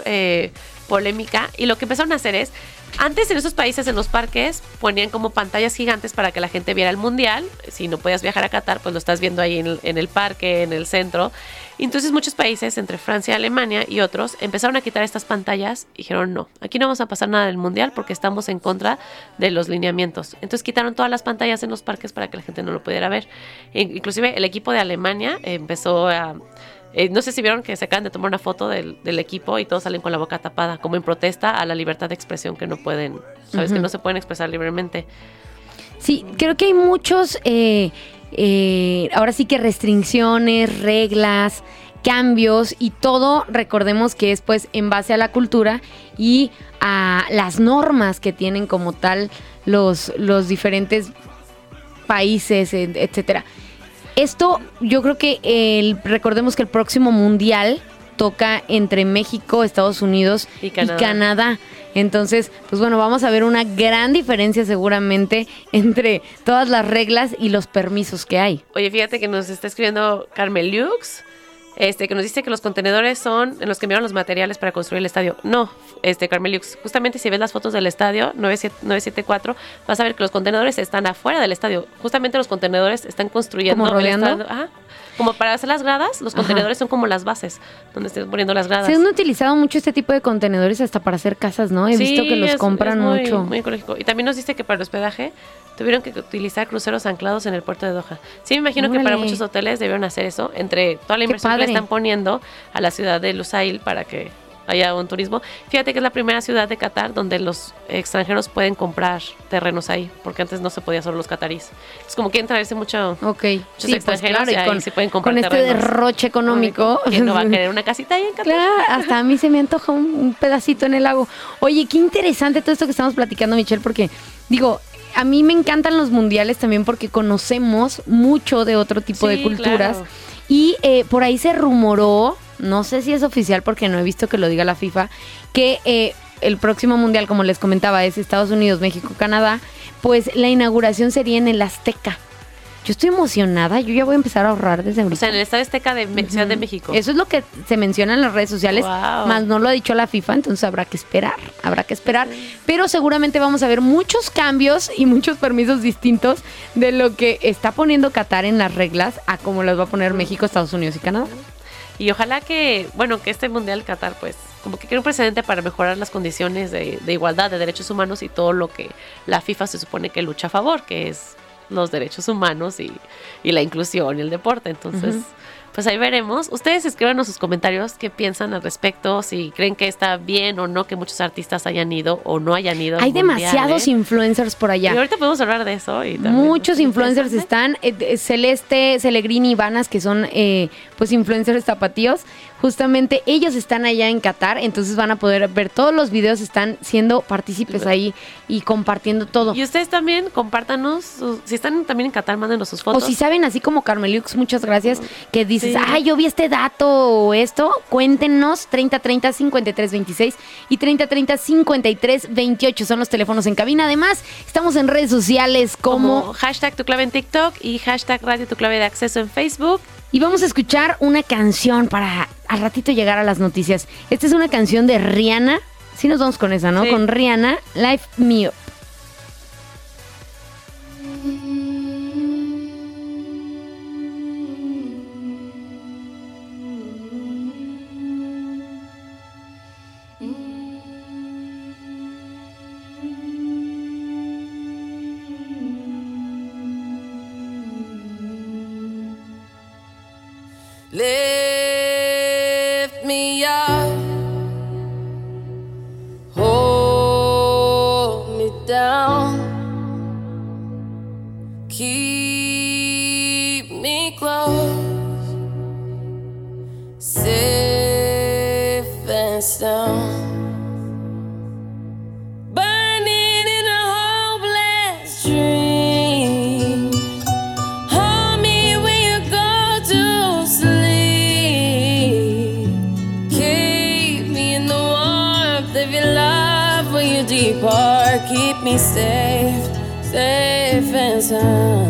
polémica y lo que empezaron a hacer es, antes en esos países, en los parques, ponían como pantallas gigantes para que la gente viera el mundial. Si no podías viajar a Qatar, pues lo estás viendo ahí en el, en el parque, en el centro. Entonces muchos países, entre Francia, Alemania y otros, empezaron a quitar estas pantallas y dijeron, no, aquí no vamos a pasar nada del mundial porque estamos en contra de los lineamientos. Entonces quitaron todas las pantallas en los parques para que la gente no lo pudiera ver. E- Inclusive el equipo de Alemania empezó a... eh, no sé si vieron que se acaban de tomar una foto del, del equipo y todos salen con la boca tapada, como en protesta a la libertad de expresión que no pueden, sabes, que no se pueden expresar libremente. Sí, creo que hay muchos, eh, eh, ahora sí que restricciones, reglas, cambios y todo, recordemos que es pues en base a la cultura y a las normas que tienen como tal los, los diferentes países, et- etcétera. Esto, yo creo que el, recordemos que el próximo mundial toca entre México, Estados Unidos Y y Canadá. Entonces, pues bueno, vamos a ver una gran diferencia seguramente entre todas las reglas y los permisos que hay. Oye, fíjate que nos está escribiendo Carmel Lux. Este, que nos dice que los contenedores son en los que enviaron los materiales para construir el estadio. No, este, Carmeliux, justamente si ves las fotos del estadio 97 974, vas a ver que los contenedores están afuera del estadio. Justamente los contenedores están construyendo ¿Como el rodeando? estadio. Ajá. Como para hacer las gradas, los Ajá. contenedores son como las bases, donde están poniendo las gradas. Se han utilizado mucho este tipo de contenedores hasta para hacer casas, ¿no? He Sí, visto que los es- compran es muy, mucho. Muy ecológico. Y también nos dice que para el hospedaje tuvieron que utilizar cruceros anclados en el puerto de Doha. Sí, me imagino que para muchos hoteles debieron hacer eso, entre toda la inversión que le están poniendo a la ciudad de Lusail para que haya un turismo. Fíjate que es la primera ciudad de Qatar donde los extranjeros pueden comprar terrenos ahí, porque antes no se podía solo los catarís. Es como quieren traerse mucho, Ok, muchos sí, pues extranjeros claro, y ahí con, se pueden comprar con este derroche económico. ¿Quién no va a querer una casita ahí en Qatar? Claro, hasta a mí se me antoja un, un pedacito en el lago. Oye, qué interesante todo esto que estamos platicando, Michelle, porque digo, a mí me encantan los mundiales también porque conocemos mucho de otro tipo de culturas. claro. Y eh, por ahí se rumoró, no sé si es oficial porque no he visto que lo diga la FIFA, que eh, el próximo mundial, como les comentaba, es Estados Unidos, México, Canadá, pues la inauguración sería en el Azteca. Yo estoy emocionada, yo ya voy a empezar a ahorrar desde ahorita. O sea, en el Estadio Azteca de Me- Ciudad de México. Eso es lo que se menciona en las redes sociales, Wow. más no lo ha dicho la FIFA, entonces habrá que esperar, habrá que esperar. Pero seguramente vamos a ver muchos cambios y muchos permisos distintos de lo que está poniendo Qatar en las reglas a como las va a poner México, Estados Unidos y Canadá. Y ojalá que, bueno, que este Mundial Qatar, pues, como que cree un precedente para mejorar las condiciones de, igualdad, de derechos humanos y todo lo que la FIFA se supone que lucha a favor, que es los derechos humanos y, y la inclusión y el deporte. Entonces. Pues ahí veremos. Ustedes escríbanos sus comentarios, qué piensan al respecto, si creen que está bien o no que muchos artistas hayan ido o no hayan ido. Hay Mundial, demasiados ¿eh? influencers por allá. Y ahorita podemos hablar de eso. Y Muchos influencers están, eh, Celeste, Celegrini y Vanas, que son eh, pues influencers tapatíos, justamente ellos están allá en Qatar, entonces van a poder ver todos los videos, están siendo partícipes ahí y compartiendo todo. Y ustedes también, compártanos, si están también en Qatar, mándenos sus O fotos. si saben, así como Carmeliux, muchas gracias, que dices, Sí. ay, yo vi este dato o esto, cuéntenos 3030 5326 y 3030 5328 son los teléfonos en cabina. Además, estamos en redes sociales como... como hashtag tu clave en TikTok y hashtag radio tu clave de acceso en Facebook. Y vamos a escuchar una canción para al ratito llegar a las noticias. Esta es una canción de Rihanna. Sí nos vamos con esa, ¿no? Sí. Con Rihanna, Life Me Let. love.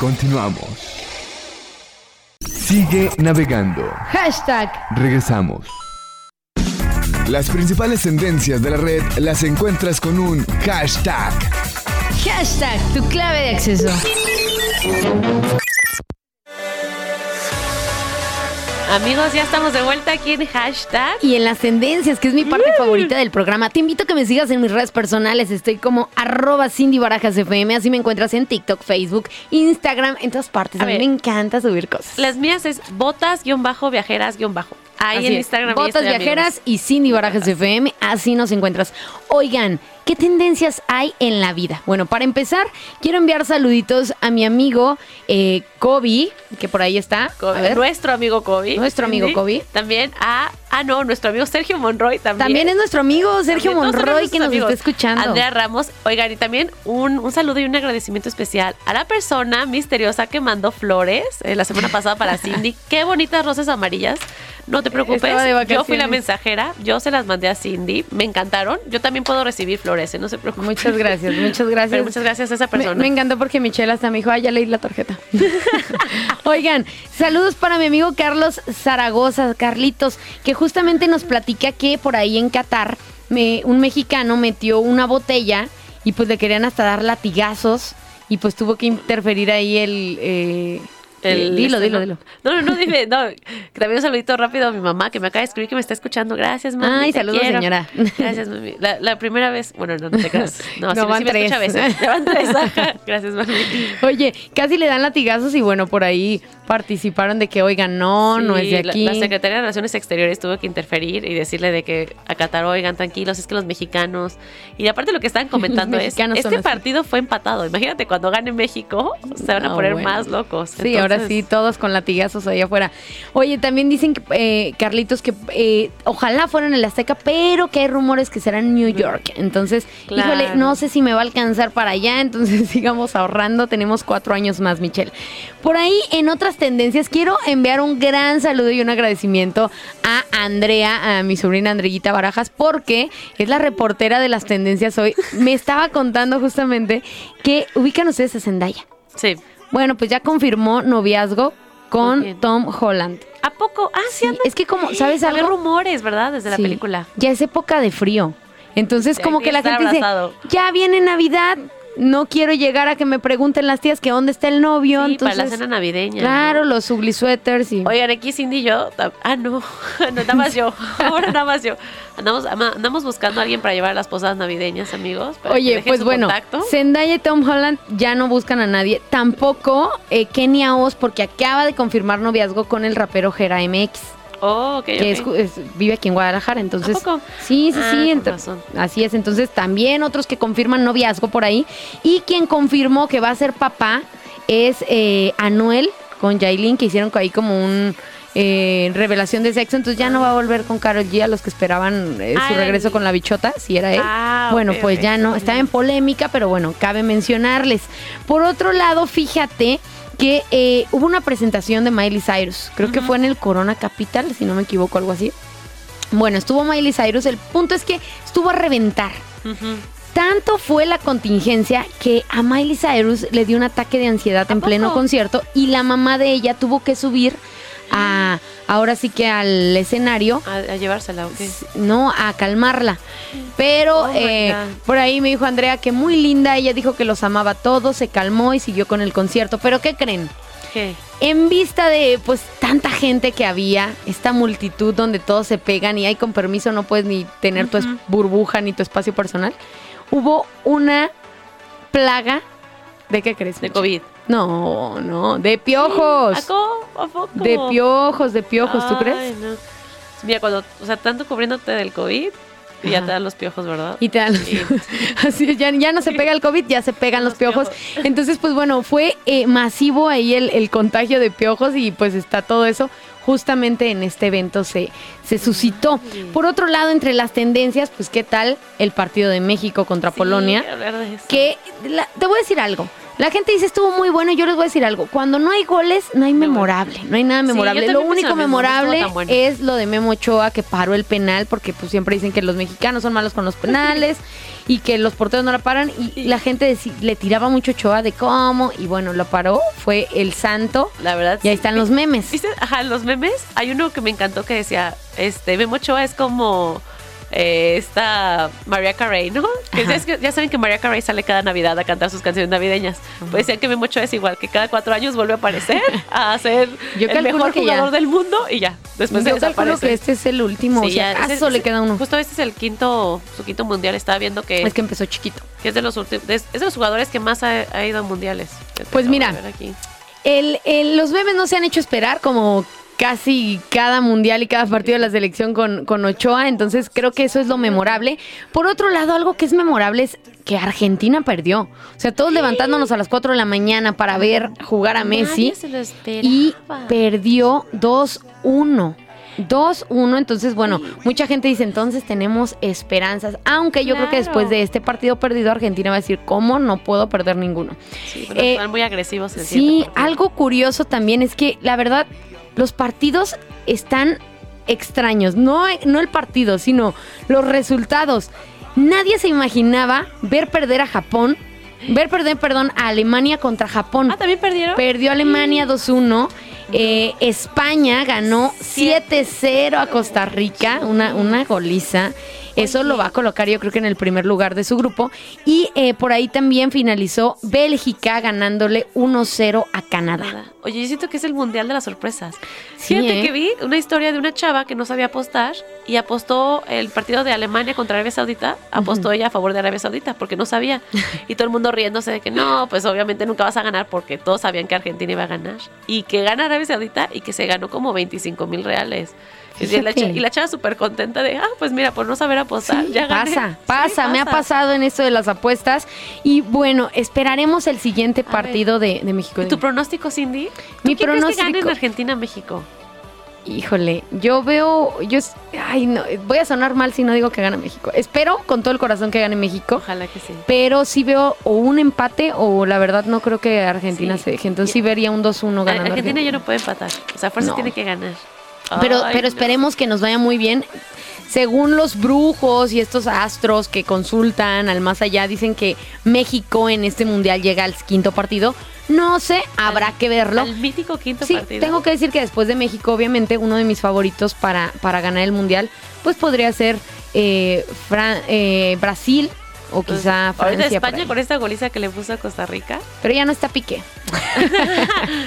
Continuamos. Sigue navegando. Hashtag. Regresamos. Las principales tendencias de la red las encuentras con un hashtag. Hashtag. Tu clave de acceso. Amigos, ya estamos de vuelta aquí en hashtag. Y en las tendencias, que es mi parte favorita del programa. Te invito a que me sigas en mis redes personales. Estoy como arroba Cindy Barajas FM. Así me encuentras en TikTok, Facebook, Instagram, en todas partes. A, A mí ver. me encanta subir cosas. Las mías es botas-viajeras-bajo. Ahí Así en. Instagram. Botas amigos. viajeras y Cindy Barajas FM. Así nos encuentras. Oigan, ¿qué tendencias hay en la vida? Bueno, para empezar, quiero enviar saluditos a mi amigo eh, Kobe, que por ahí está. Ver. Nuestro amigo Kobe. Nuestro amigo Sí. Kobe. También a. Ah, no, nuestro amigo Sergio Monroy también. También es nuestro amigo Sergio También, Monroy que nos nuestros está escuchando. Andrea Ramos. Oigan, y también un, un saludo y un agradecimiento especial a la persona misteriosa que mandó flores eh, la semana pasada para Cindy. Qué bonitas rosas amarillas. No te preocupes. Yo fui la mensajera. Yo se las mandé a Cindy. Me encantaron. Yo también puedo recibir flores, eh, no se preocupe. Muchas gracias, muchas gracias. Pero muchas gracias a esa Me, persona. me encantó porque Michelle hasta me dijo, ah, ya leí la tarjeta. Oigan, saludos para mi amigo Carlos Zaragoza, Carlitos, que justamente nos platica que por ahí en Qatar me- un mexicano metió una botella y pues le querían hasta dar latigazos y pues tuvo que interferir ahí el... eh, El- dilo, este, dilo, dilo. No, no, no, dime, no. También un saludito rápido a mi mamá que me acaba de escribir que me está escuchando. Gracias, mami. Ay, saludos, quiero. señora. Gracias, mami. La, la primera vez, bueno, no, no te creas. No, No, sí, van sí me escucha a tres. veces. Ya van tres. Gracias, mami. Oye, casi le dan latigazos y bueno, por ahí participaron de que, oigan, no, no es de la- aquí. La, Secretaría de Relaciones Exteriores tuvo que interferir y decirle de que a Qatar, oigan, tranquilos, es que los mexicanos. Y aparte lo que estaban comentando es, este partido fue empatado. Imagínate, cuando gane México, se van a No, poner bueno. más locos. Sí, ahora sí, todos con latigazos allá afuera. Oye, también dicen, que, eh, Carlitos, que eh, ojalá fuera en el Azteca, pero que hay rumores que será en New York. Entonces, Claro. híjole, no sé si me va a alcanzar para allá, entonces sigamos ahorrando. Tenemos cuatro años más, Michelle. Por ahí, en otras tendencias, quiero enviar un gran saludo y un agradecimiento a Andrea, a mi sobrina Andreguita Barajas, porque es la reportera de las tendencias hoy. Me estaba contando justamente que ubican ustedes a Zendaya. Sí. Bueno, pues ya confirmó noviazgo con Tom Holland. ¿A poco? Ah, sí, anda- es que como, ¿sabes algo? rumores, ¿verdad? Desde la Sí. película. Ya es época de frío. Entonces, Sí, como hay que la gente abrazado. dice, ya viene Navidad, no quiero llegar a que me pregunten las tías que dónde está el novio. Sí, entonces, para la cena navideña. Claro, los ugly sweaters y... Oigan, aquí Cindy y yo. Ah, no. no, nada más yo. Ahora nada más yo. Andamos, andamos buscando a alguien para llevar a las posadas navideñas, amigos. para Oye, pues bueno, contacto. Zendaya y Tom Holland ya no buscan a nadie. Tampoco eh, Kenia Oz, porque acaba de confirmar noviazgo con el rapero Jera MX. Oh, ok, que es- ok. es- vive aquí en Guadalajara, entonces ¿A poco? sí, sí, Ah, sí, razón. así es, entonces también otros que confirman noviazgo por ahí y quien confirmó que va a ser papá es eh, Anuel con Yailin que hicieron ahí como un eh, revelación de sexo, entonces ya no va a volver con Carol G a los que esperaban eh, su regreso con la bichota, si era él. Ah, bueno, pues ya no, estaba en polémica, pero bueno, cabe mencionarles. Por otro lado, fíjate que eh, hubo una presentación de Miley Cyrus, creo que fue en el Corona Capital, si no me equivoco, algo así. Bueno, estuvo Miley Cyrus, el punto es que estuvo a reventar. Tanto fue la contingencia que a Miley Cyrus le dio un ataque de ansiedad en pleno concierto y la mamá de ella tuvo que subir a ahora sí que al escenario A, a llevársela, ok. no a calmarla. Pero Oh eh, por ahí me dijo Andrea que muy linda, ella dijo que los amaba a todos, se calmó y siguió con el concierto. Pero ¿qué creen? ¿Qué? En vista de pues tanta gente que había, esta multitud donde todos se pegan y hay con permiso no puedes ni tener tu burbuja ni tu espacio personal, hubo una plaga ¿de qué crees? De? COVID. No, no, de piojos. ¿A, co- ¿A poco? De piojos, de piojos, ¿tú Ay, crees? no. Mira, cuando, o sea, tanto cubriéndote del COVID, y ya te dan los piojos, ¿verdad? Y te dan los Sí. Así es, ya, ya no se pega el COVID, ya se pegan los, Los piojos. piojos. Entonces, pues bueno, fue eh, masivo ahí el, el contagio de piojos y pues está todo eso. Justamente en este evento se, se suscitó. Por otro lado, entre las tendencias, pues qué tal el partido de México contra Sí, Polonia. hablar de eso. Que la- te voy a decir algo. La gente dice estuvo muy bueno y yo les voy a decir algo. Cuando no hay goles, no hay memorable. No hay nada memorable. lo único memorable bueno. es lo de Memo Ochoa que paró el penal porque pues siempre dicen que los mexicanos son malos con los penales y que los porteros no la paran y la gente le tiraba mucho Ochoa de cómo y bueno, lo paró, fue el santo. La verdad. Y ahí están los memes. ¿Viste? Ajá, los memes. Hay uno que me encantó que decía, este, Memo Ochoa es como eh, esta María Carey, ¿no? Que ya, es que- ya saben que María Carey sale cada Navidad a cantar sus canciones navideñas. Pues decían que Memo Ochoa es igual, que cada cuatro años vuelve a aparecer a ser Yo el mejor que ya. jugador del mundo y ya. Después Yo calculo que este es el último, Sí, o sea, ya, le queda uno. Justo este es el quinto, su quinto mundial. Estaba viendo que, Es que empezó chiquito. que es de los últimos, es, de los jugadores que más ha, ha ido a mundiales. Pues mira, ver aquí. El, el- los memes no se han hecho esperar como casi cada mundial y cada partido de la selección con, con Ochoa, entonces creo que eso es lo memorable. Por otro lado, algo que es memorable es que Argentina perdió. O sea, todos levantándonos a las 4 de la mañana para ver jugar a Messi se lo y perdió 2-1. 2-1, entonces bueno, mucha gente dice entonces tenemos esperanzas, aunque yo creo que después de este partido perdido Argentina va a decir, ¿cómo no puedo perder ninguno? Sí, pero Eh, están muy agresivos. en Sí, algo curioso también es que la verdad los partidos están extraños, no, no el partido, sino los resultados. Nadie se imaginaba ver perder a Japón, ver perder, perdón, a Alemania contra Japón. Ah, ¿también perdieron? Perdió Alemania 2-1. Eh, España ganó 7-0 a Costa Rica, una, una goliza. Eso lo va a colocar yo creo que en el primer lugar de su grupo. Y eh, por ahí también finalizó Bélgica ganándole 1-0 a Canadá. Oye, yo siento que es el mundial de las sorpresas. Sí, Fíjate ¿eh? que vi una historia de una chava que no sabía apostar y apostó el partido de Alemania contra Arabia Saudita. Apostó ella a favor de Arabia Saudita porque no sabía. Y todo el mundo riéndose de que no, pues obviamente nunca vas a ganar porque todos sabían que Argentina iba a ganar. Y que gana Arabia Saudita y que se ganó como 25 mil reales. Y la, y chava súper contenta de, ah, pues mira, por no saber apostar, Sí, ya gané. pasa, Sí, pasa, me ha pasado en esto de las apuestas. Y bueno, esperaremos el siguiente A partido de, de México. ¿Y tu pronóstico, Cindy? ¿Tú Mi quién crees que gane en pronóstico. Argentina-México? Híjole, yo veo, yo, ay no, voy a sonar mal si no digo que gana México. Espero con todo el corazón que gane México, Ojalá que sí. pero sí veo o un empate o la verdad no creo que Argentina Sí. se deje. Entonces sí vería un 2-1 ganando Argentina ya Argentina. no puede empatar. O sea, fuerza No. tiene que ganar. Pero, Ay, pero no. esperemos que nos vaya muy bien. Según los brujos y estos astros que consultan al más allá, dicen que México en este mundial llega al quinto partido. No sé, habrá que verlo. Al mítico quinto Sí, partido. tengo que decir que después de México, obviamente, uno de mis favoritos para, para ganar el mundial, pues podría ser eh, Fran- eh, Brasil o quizá Ahorita Francia. por España con esta goliza que le puso a Costa Rica. Pero ya no está pique.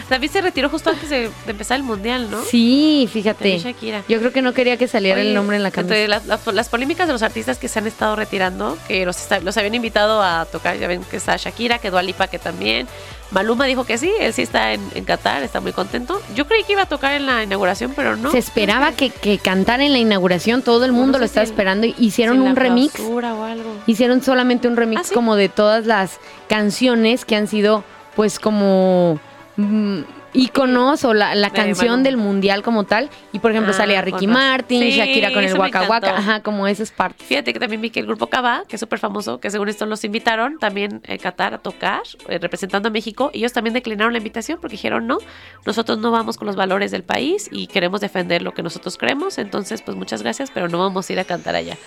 David se retiró justo antes de, empezar el mundial, ¿no? Sí, fíjate. También Shakira. Yo creo que no quería que saliera el nombre en la Entre camisa. las, las- las polémicas de los artistas que se han estado retirando, que los, habían invitado a tocar, ya ven que está Shakira, que Dua Lipa que también. Maluma dijo que sí, él sí está en, en Qatar, está muy contento. Yo creí que iba a tocar en la inauguración, pero no. Se esperaba que, que cantara en la inauguración, todo el mundo No lo estaba si esperando. Hicieron un remix. clausura o algo. Hicieron solamente un remix ¿Ah, sí? como de todas las canciones que han sido pues como mm, íconos o la, la De canción del mundial como tal. Y por ejemplo Ah, salía Ricky. Martin, Sí, Shakira con el Waka Waka, ajá, como esas partes. Fíjate que también vi que el grupo Cava, que es súper famoso, que según esto los invitaron también a Qatar a tocar, eh, representando a México. Ellos también declinaron la invitación porque dijeron, no, nosotros no vamos con los valores del país y queremos defender lo que nosotros creemos. Entonces, pues muchas gracias, pero no vamos a ir a cantar allá.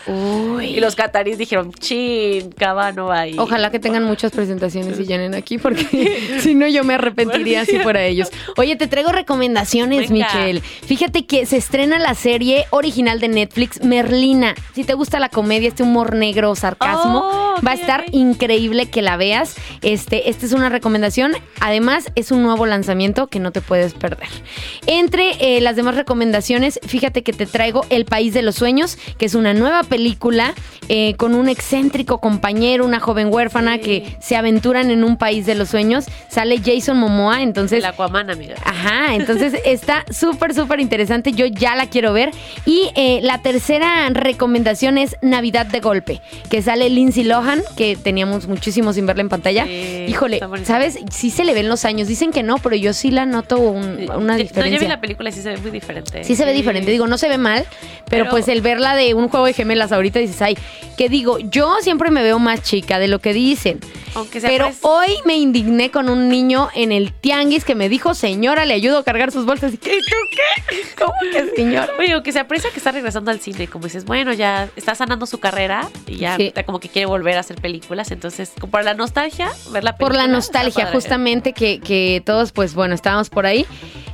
Y los cataríes dijeron, chin, Cava no va a ir. Ojalá que tengan muchas presentaciones y llenen aquí, porque si no yo me arrepentiría si fuera ellos. Oye, te traigo recomendaciones, Venga. Michelle. Fíjate que se estrena la serie original de Netflix, Merlina. Si te gusta la comedia, este humor negro, sarcasmo, Oh, va a estar increíble que la veas. Este, esta es una recomendación. Además, es un nuevo lanzamiento que no te puedes perder. Entre eh, las demás recomendaciones, fíjate que te traigo El País de los Sueños, que es una nueva película eh, con un excéntrico compañero, una joven huérfana que se aventuran en un país de los sueños. Sale Jason Momoa, entonces... Amiga. Ajá, entonces está súper, súper interesante. Yo ya la quiero ver. Y eh, la tercera recomendación es Navidad de Golpe, que sale Lindsay Lohan que teníamos muchísimo sin verla en pantalla. Sí, Híjole. ¿sabes? Sí se le ven los años. Dicen que no, pero yo sí la noto un- una No, yo diferencia. vi la película y sí se ve muy diferente. Sí se ve diferente, digo, no se ve mal, pero, Pero- pues el verla de un juego de gemelas ahorita dices, ay, que digo, yo siempre me veo más chica de lo que dicen. Aunque sea Pero pues- hoy me indigné con un niño en el tianguis que me dijo, señora, le ayudo a cargar sus bolsas. ¿Y tú qué? ¿Cómo que señor? Oye, aunque se aprecia que está regresando al cine, como dices, bueno, ya está sanando su carrera y ya Sí. está como que quiere volver a hacer películas, entonces, como por la nostalgia, ver la Por película. la está nostalgia, justamente que, que todos, pues bueno, estábamos por ahí.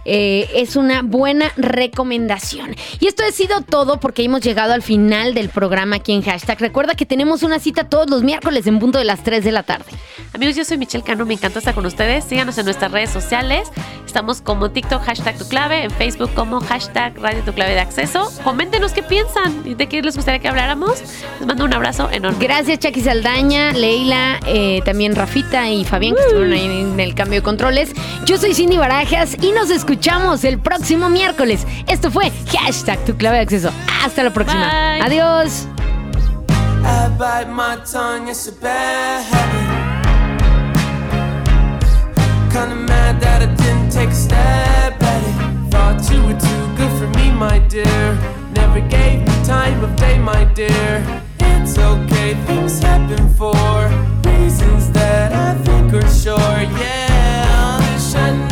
Eh, es una buena recomendación. Y esto ha sido todo porque hemos llegado al final del programa aquí en Hashtag. Recuerda que tenemos una cita todos los miércoles en punto de las 3 de la tarde. Amigos, yo soy Michelle Cano, me encanta estar con ustedes. Síganos en nuestras redes sociales. Estamos como TikTok, hashtag tu clave, en Facebook como hashtag Radio Tu Clave de Acceso. Coméntenos qué piensan y de qué les gustaría que habláramos. Les mando un abrazo enorme. Gracias, Chucky Saldaña, Leila, eh, también Rafita y Fabián, que estuvieron ahí en el cambio de controles. Yo soy Cindy Barajas y nos escuchamos el próximo miércoles. Esto fue hashtag tu clave de acceso. Hasta la próxima. Bye. Adiós. I bite my tongue, it's a bad habit. Kinda mad that I didn't take a step at it. Thought you were too good for me, my dear. Never gave me time of day, my dear. It's okay, things happen for reasons that I think are sure. Yeah, I wish I knew.